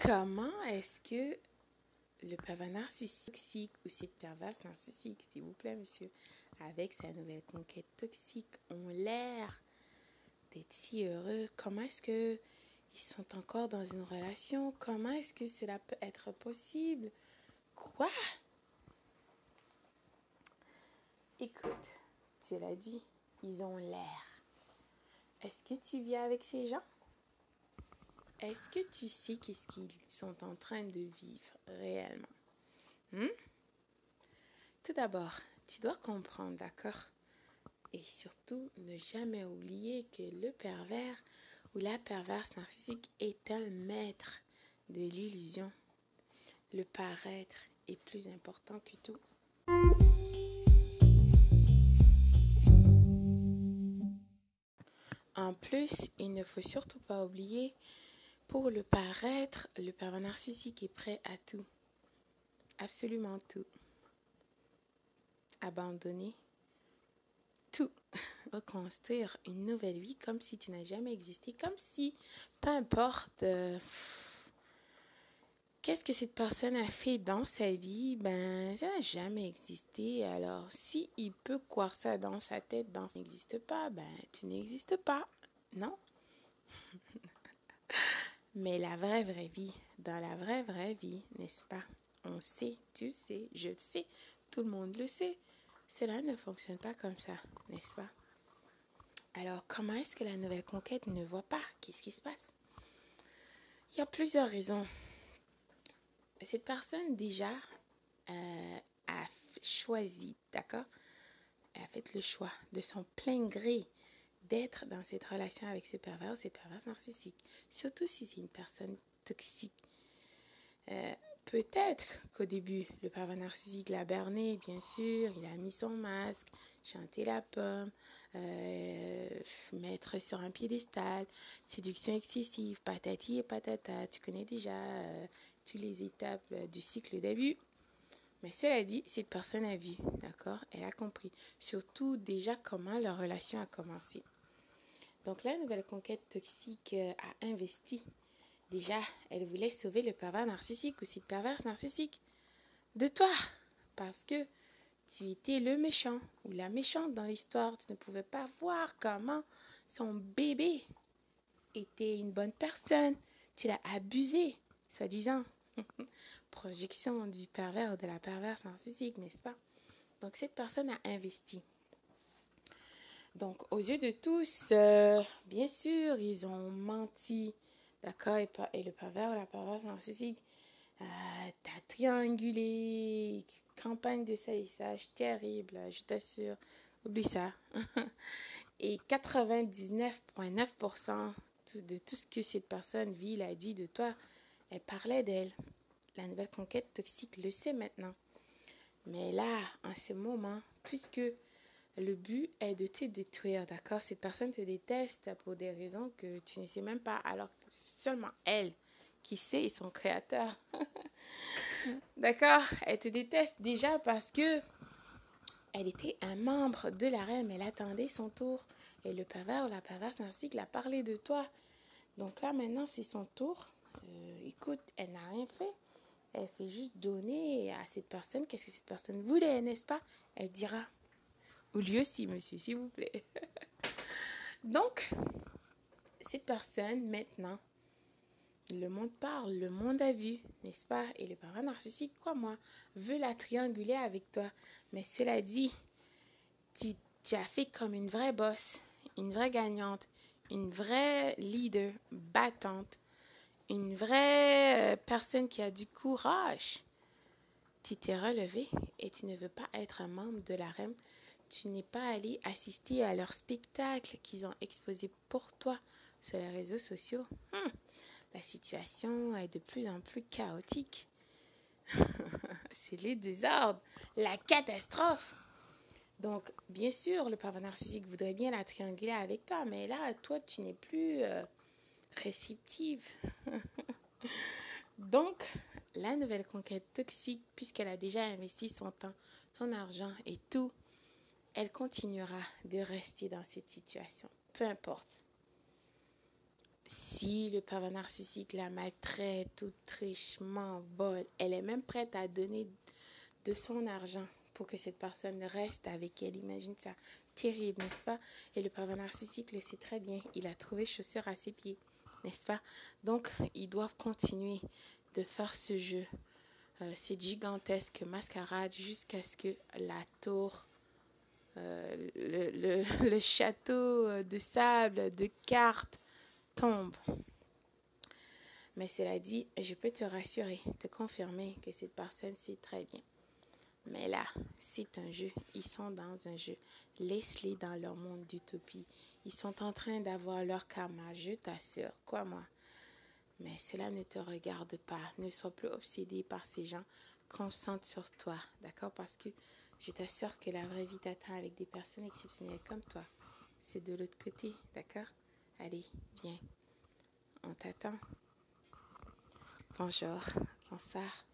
Comment est-ce que le pervers narcissique ou cette perverse narcissique, s'il vous plaît, monsieur, avec sa nouvelle conquête toxique, ont l'air d'être si heureux? Comment est-ce que ils sont encore dans une relation? Comment est-ce que cela peut être possible? Quoi? Écoute, tu l'as dit, ils ont l'air. Est-ce que tu vis avec ces gens? Est-ce que tu sais qu'est-ce qu'ils sont en train de vivre réellement? Hmm? Tout d'abord, tu dois comprendre, d'accord? Et surtout, ne jamais oublier que le pervers ou la perverse narcissique est un maître de l'illusion. Le paraître est plus important que tout. En plus, il ne faut surtout pas oublier pour le paraître, le pervers narcissique est prêt à tout. Absolument tout. Abandonner tout. Reconstruire une nouvelle vie comme si tu n'as jamais existé. Comme si, peu importe euh, qu'est-ce que cette personne a fait dans sa vie, ben, ça n'a jamais existé. Alors, si il peut croire ça dans sa tête, dans n'existe pas, ben, tu n'existes pas. Non? Mais la vraie, vraie vie, dans la vraie, vraie vie, n'est-ce pas? On sait, tu sais, je le sais, tout le monde le sait. Cela ne fonctionne pas comme ça, n'est-ce pas? Alors, comment est-ce que la nouvelle conquête ne voit pas? Qu'est-ce qui se passe? Il y a plusieurs raisons. Cette personne, déjà, euh, a choisi, d'accord? Elle a fait le choix de son plein gré d'être dans cette relation avec ce pervers ou cette perverse narcissique. Surtout si c'est une personne toxique. Euh, Peut-être qu'au début, le pervers narcissique l'a berné, bien sûr, il a mis son masque, chanté la pomme, euh, mettre sur un piédestal, séduction excessive, patati et patata. Tu connais déjà euh, toutes les étapes du cycle d'abus. Mais cela dit, cette personne a vu, d'accord Elle a compris. Surtout déjà comment leur relation a commencé. Donc la nouvelle conquête toxique euh, a investi. Déjà, elle voulait sauver le pervers narcissique ou cette perverse narcissique de toi. Parce que tu étais le méchant ou la méchante dans l'histoire. Tu ne pouvais pas voir comment son bébé était une bonne personne. Tu l'as abusé, soi-disant. Projection du pervers ou de la perverse narcissique, n'est-ce pas? Donc cette personne a investi. Donc, aux yeux de tous, euh, bien sûr, ils ont menti. D'accord et, le pervers ou la perverse narcissique euh, t'as triangulé. Campagne de salissage terrible, je t'assure. Oublie ça. et 99,9% de tout ce que cette personne vit, a dit de toi, elle parlait d'elle. La nouvelle conquête toxique le sait maintenant. Mais là, en ce moment, puisque le but est de te détruire, d'accord? Cette personne te déteste pour des raisons que tu ne sais même pas, alors que seulement elle qui sait et son créateur. d'accord? Elle te déteste déjà parce que elle était un membre de la reine, elle attendait son tour. Et le pervers ou la perverse narcissique l'a parlé de toi. Donc là, maintenant, c'est son tour. Euh, écoute, elle n'a rien fait. Elle fait juste donner à cette personne qu'est-ce que cette personne voulait, n'est-ce pas? Elle dira. Ou lui aussi, monsieur, s'il vous plaît. Donc, cette personne, maintenant, le monde parle, le monde a vu, n'est-ce pas? Et le parent narcissique, quoi moi, veut la trianguler avec toi. Mais cela dit, tu, tu as fait comme une vraie bosse, une vraie gagnante, une vraie leader battante, une vraie euh, personne qui a du courage. Tu t'es relevé et tu ne veux pas être un membre de la REM. Tu n'es pas allé assister à leur spectacle qu'ils ont exposé pour toi sur les réseaux sociaux. Hum, la situation est de plus en plus chaotique. C'est les désordres, la catastrophe. Donc, bien sûr, le pervers narcissique voudrait bien la trianguler avec toi, mais là, toi, tu n'es plus euh, réceptive. Donc, la nouvelle conquête toxique, puisqu'elle a déjà investi son temps, son argent et tout, elle continuera de rester dans cette situation, peu importe. Si le pervers narcissique la maltraite, tout trichement, vole, elle est même prête à donner de son argent pour que cette personne reste avec elle. Imagine ça. Terrible, n'est-ce pas? Et le pervers narcissique le sait très bien. Il a trouvé chaussure à ses pieds, n'est-ce pas? Donc, ils doivent continuer de faire ce jeu, euh, cette gigantesque mascarade jusqu'à ce que la tour, euh, le, château de sable, de cartes tombe. Mais cela dit, je peux te rassurer, te confirmer que cette personne sait très bien mais là, c'est un jeu. Ils sont dans un jeu. Laisse-les dans leur monde d'utopie. Ils sont en train d'avoir leur karma, je t'assure. Quoi, moi? Mais cela ne te regarde pas. Ne sois plus obsédé par ces gens. Concentre sur toi, d'accord? Parce que je t'assure que la vraie vie t'attend avec des personnes exceptionnelles comme toi. C'est de l'autre côté, d'accord? Allez, viens. On t'attend. Bonjour, bonsoir.